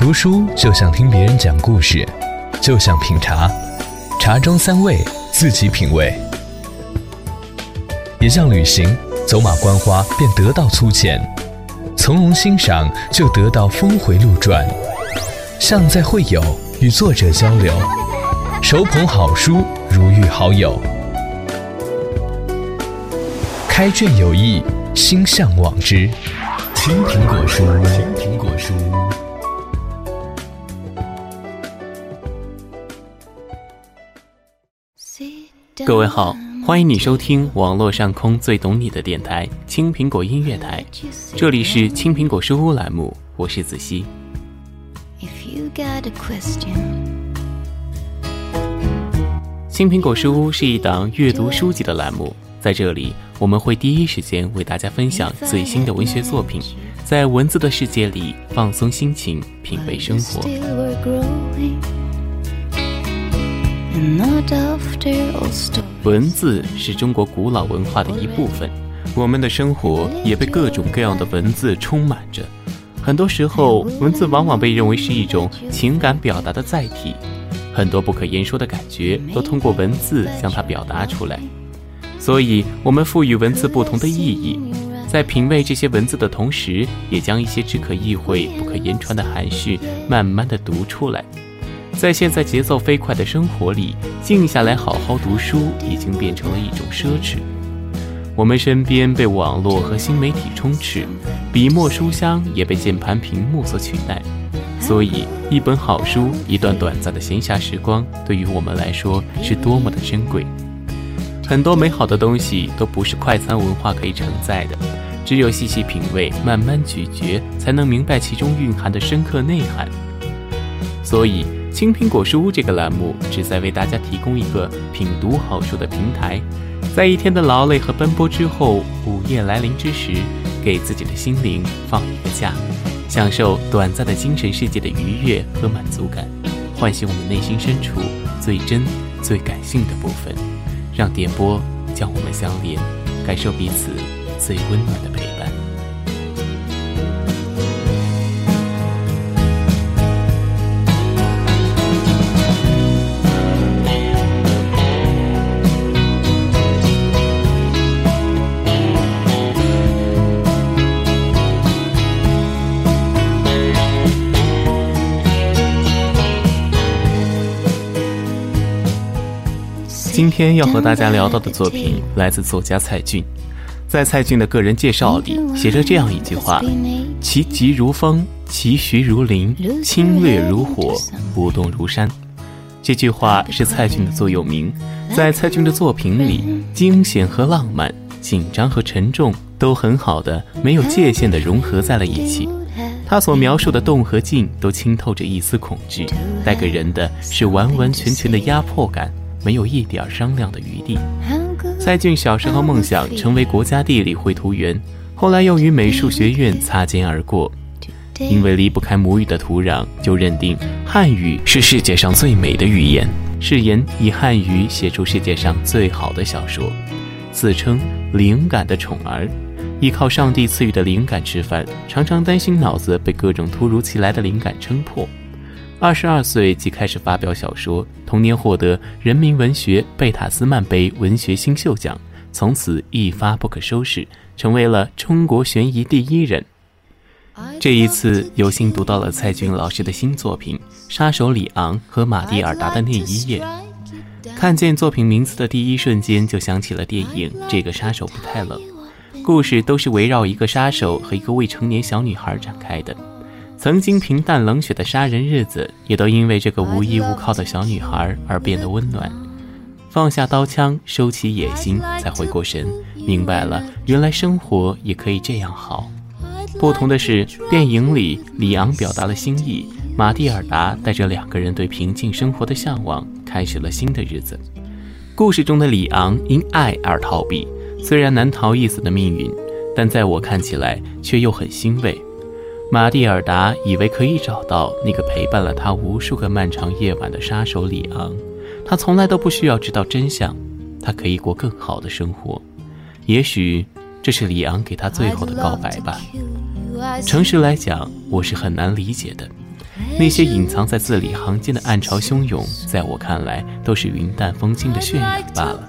读书就像听别人讲故事，就像品茶，茶中三味，自己品味；也像旅行，走马观花便得到粗浅，从容欣赏就得到峰回路转；像在会友，与作者交流，手捧好书如遇好友。开卷有益，心向往之。青苹果书，青苹果书。各位好，欢迎你收听网络上空最懂你的电台——青苹果音乐台。这里是青苹果书屋栏目，我是子熙。青苹果书屋是一档阅读书籍的栏目。在这里，我们会第一时间为大家分享最新的文学作品，在文字的世界里放松心情，品味生活。文字是中国古老文化的一部分，我们的生活也被各种各样的文字充满着。很多时候，文字往往被认为是一种情感表达的载体，很多不可言说的感觉都通过文字将它表达出来。所以，我们赋予文字不同的意义，在品味这些文字的同时，也将一些只可意会不可言传的含蓄慢慢的读出来。在现在节奏飞快的生活里，静下来好好读书已经变成了一种奢侈。我们身边被网络和新媒体充斥，笔墨书香也被键盘屏幕所取代。所以，一本好书，一段短暂的闲暇时光，对于我们来说是多么的珍贵。很多美好的东西都不是快餐文化可以承载的，只有细细品味、慢慢咀嚼，才能明白其中蕴含的深刻内涵。所以，青苹果书屋这个栏目旨在为大家提供一个品读好书的平台，在一天的劳累和奔波之后，午夜来临之时，给自己的心灵放一个假，享受短暂的精神世界的愉悦和满足感，唤醒我们内心深处最真、最感性的部分。让电波将我们相连，感受彼此最温暖的陪伴。今天要和大家聊到的作品来自作家蔡骏，在蔡骏的个人介绍里写着这样一句话：“其疾如风，其徐如林，侵略如火，不动如山。”这句话是蔡骏的座右铭。在蔡骏的作品里，惊险和浪漫，紧张和沉重，都很好的没有界限的融合在了一起。他所描述的动和静，都清透着一丝恐惧，带给人的是完完全全的压迫感。没有一点商量的余地。蔡骏小时候梦想成为国家地理绘图员，后来又与美术学院擦肩而过，因为离不开母语的土壤，就认定汉语是世界上最美的语言，誓言以汉语写出世界上最好的小说，自称灵感的宠儿，依靠上帝赐予的灵感吃饭，常常担心脑子被各种突如其来的灵感撑破。二十二岁即开始发表小说，同年获得人民文学贝塔斯曼杯文学新秀奖，从此一发不可收拾，成为了中国悬疑第一人。这一次有幸读到了蔡骏老师的新作品《杀手里昂和马蒂尔达的那一夜》，看见作品名字的第一瞬间就想起了电影《这个杀手不太冷》，故事都是围绕一个杀手和一个未成年小女孩展开的。曾经平淡冷血的杀人日子，也都因为这个无依无靠的小女孩而变得温暖。放下刀枪，收起野心，才回过神，明白了原来生活也可以这样好。不同的是，电影里里昂表达了心意，马蒂尔达带着两个人对平静生活的向往，开始了新的日子。故事中的里昂因爱而逃避，虽然难逃一死的命运，但在我看起来却又很欣慰。马蒂尔达以为可以找到那个陪伴了他无数个漫长夜晚的杀手里昂，他从来都不需要知道真相，他可以过更好的生活。也许这是里昂给他最后的告白吧。诚实来讲，我是很难理解的。那些隐藏在字里行间的暗潮汹涌，在我看来都是云淡风轻的渲染罢了。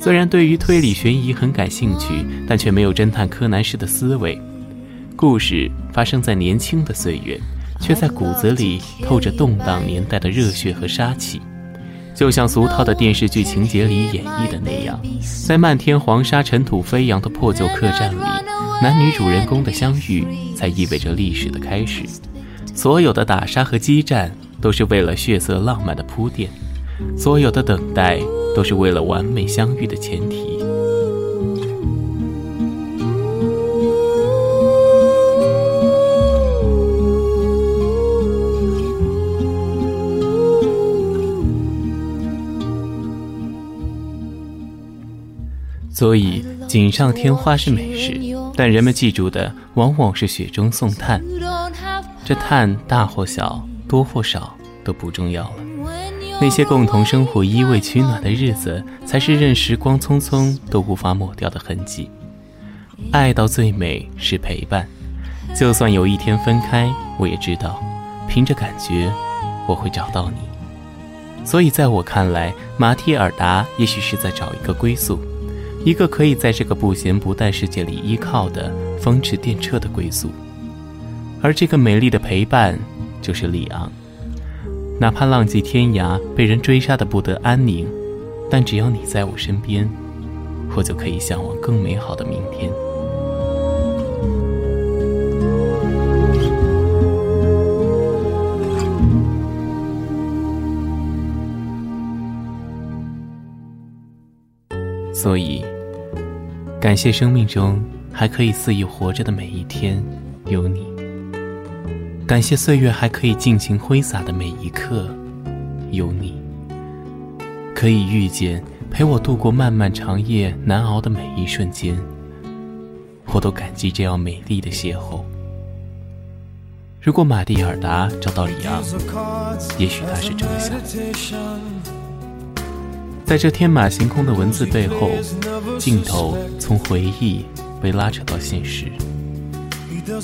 虽然对于推理悬疑很感兴趣，但却没有侦探柯南式的思维。故事发生在年轻的岁月，却在骨子里透着动荡年代的热血和杀气。就像俗套的电视剧情节里演绎的那样，在漫天黄沙、尘土飞扬的破旧客栈里，男女主人公的相遇才意味着历史的开始。所有的打杀和激战都是为了血色浪漫的铺垫，所有的等待都是为了完美相遇的前提。所以，锦上添花是美事，但人们记住的往往是雪中送炭。这炭大或小，多或少都不重要了。那些共同生活、依偎取暖的日子，才是任时光匆匆都无法抹掉的痕迹。爱到最美是陪伴，就算有一天分开，我也知道，凭着感觉，我会找到你。所以，在我看来，马蒂尔达也许是在找一个归宿。一个可以在这个不咸不淡世界里依靠的风驰电掣的归宿，而这个美丽的陪伴就是里昂。哪怕浪迹天涯，被人追杀的不得安宁，但只要你在我身边，我就可以向往更美好的明天。所以。感谢生命中还可以肆意活着的每一天，有你；感谢岁月还可以尽情挥洒的每一刻，有你。可以遇见陪我度过漫漫长夜难熬的每一瞬间，我都感激这样美丽的邂逅。如果马蒂尔达找到里昂，也许他是这么想。在这天马行空的文字背后，镜头从回忆被拉扯到现实。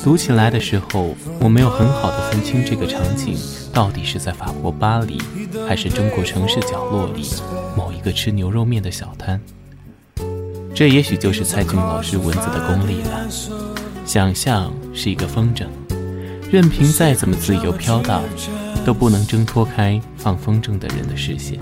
读起来的时候，我没有很好的分清这个场景到底是在法国巴黎，还是中国城市角落里某一个吃牛肉面的小摊。这也许就是蔡骏老师文字的功力了。想象是一个风筝，任凭再怎么自由飘荡，都不能挣脱开放风筝的人的视线。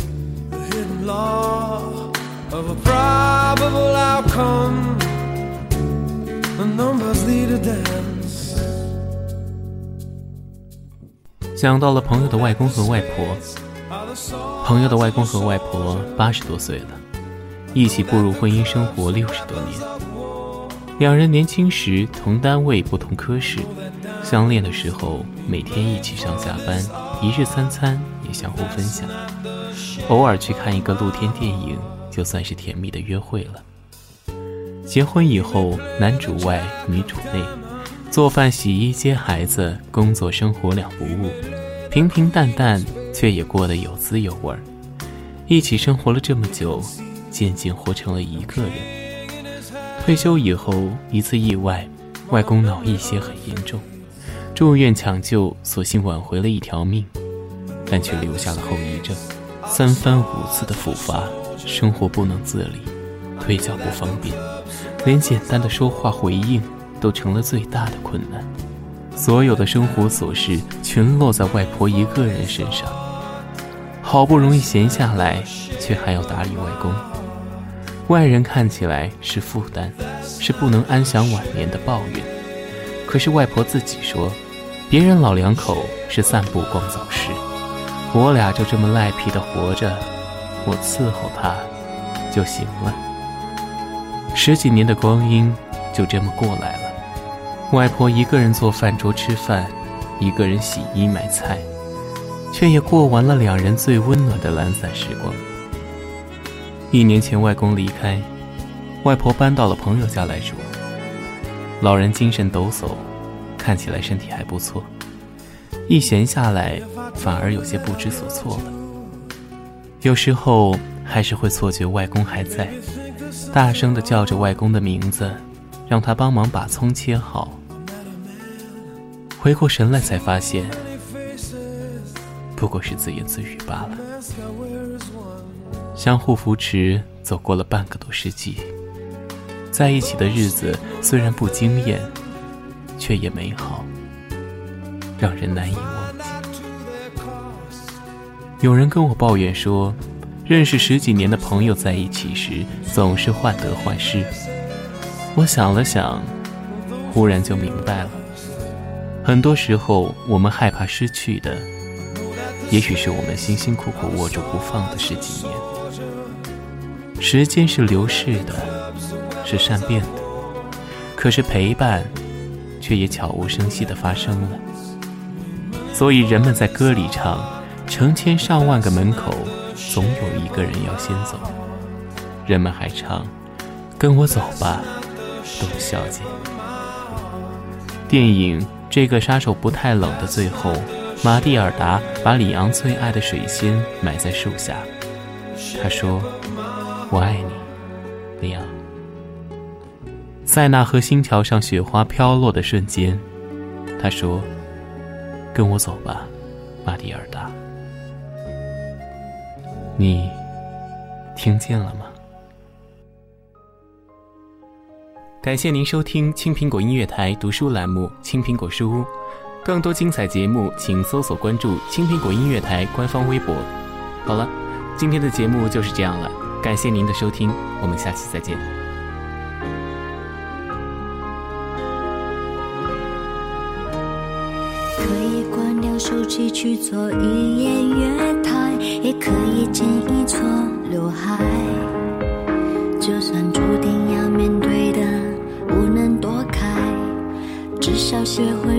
想到了朋友的外公和外婆，朋友的外公和外婆八十多岁了，一起步入婚姻生活六十多年。两人年轻时同单位不同科室，相恋的时候每天一起上下班，一日三餐也相互分享。偶尔去看一个露天电影，就算是甜蜜的约会了。结婚以后，男主外女主内，做饭、洗衣、接孩子，工作生活两不误，平平淡淡，却也过得有滋有味儿。一起生活了这么久，渐渐活成了一个人。退休以后，一次意外，外公脑溢血很严重，住院抢救，所幸挽回了一条命，但却留下了后遗症。三番五次的复发，生活不能自理，腿脚不方便，连简单的说话回应都成了最大的困难。所有的生活琐事全落在外婆一个人身上，好不容易闲下来，却还要打理外公。外人看起来是负担，是不能安享晚年的抱怨。可是外婆自己说，别人老两口是散步逛早市。我俩就这么赖皮的活着，我伺候他就行了。十几年的光阴就这么过来了。外婆一个人做饭桌吃饭，一个人洗衣买菜，却也过完了两人最温暖的懒散时光。一年前外公离开，外婆搬到了朋友家来住。老人精神抖擞，看起来身体还不错。一闲下来，反而有些不知所措了。有时候还是会错觉外公还在，大声地叫着外公的名字，让他帮忙把葱切好。回过神来才发现，不过是自言自语罢了。相互扶持，走过了半个多世纪，在一起的日子虽然不惊艳，却也美好，让人难以忘。有人跟我抱怨说，认识十几年的朋友在一起时总是患得患失。我想了想，忽然就明白了。很多时候，我们害怕失去的，也许是我们辛辛苦苦握住不放的十几年。时间是流逝的，是善变的，可是陪伴，却也悄无声息地发生了。所以人们在歌里唱：“成千上万个门口，总有一个人要先走。”人们还唱：“跟我走吧。”董小姐，电影《这个杀手不太冷》的最后，马蒂尔达把里昂最爱的水仙埋在树下。他说：“我爱你，里昂。”塞纳河星桥上雪花飘落的瞬间，他说：“跟我走吧，马蒂尔达。”你听见了吗？感谢您收听青苹果音乐台读书栏目《青苹果书屋》，更多精彩节目，请搜索关注青苹果音乐台官方微博。好了，今天的节目就是这样了，感谢您的收听，我们下期再见。可以关掉手机去做一夜月，也可以剪一撮刘海，就算注定要面对的。不能躲开，至少学会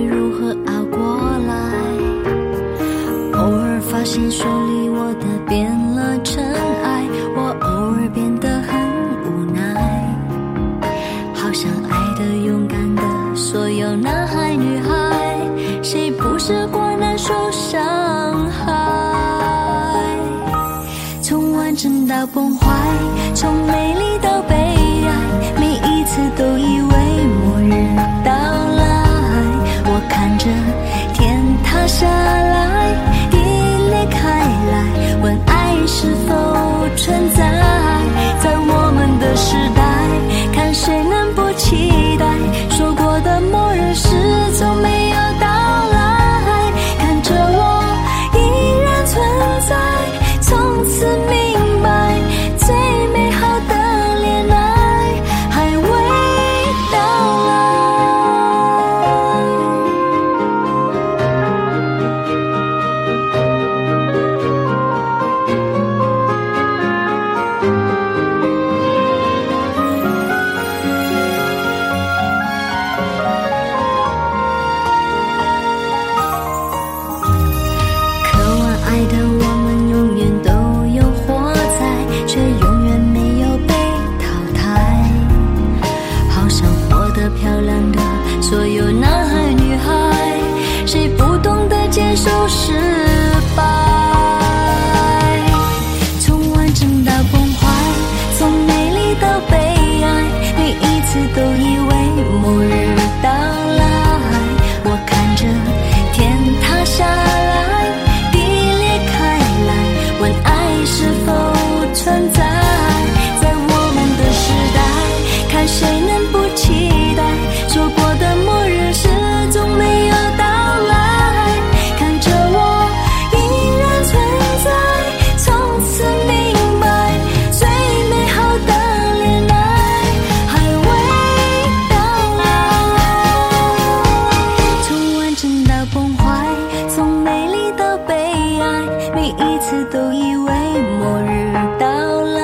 第一次都以为末日到来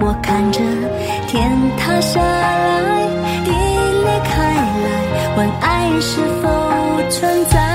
我看着天塌下来地裂开来问爱是否存在？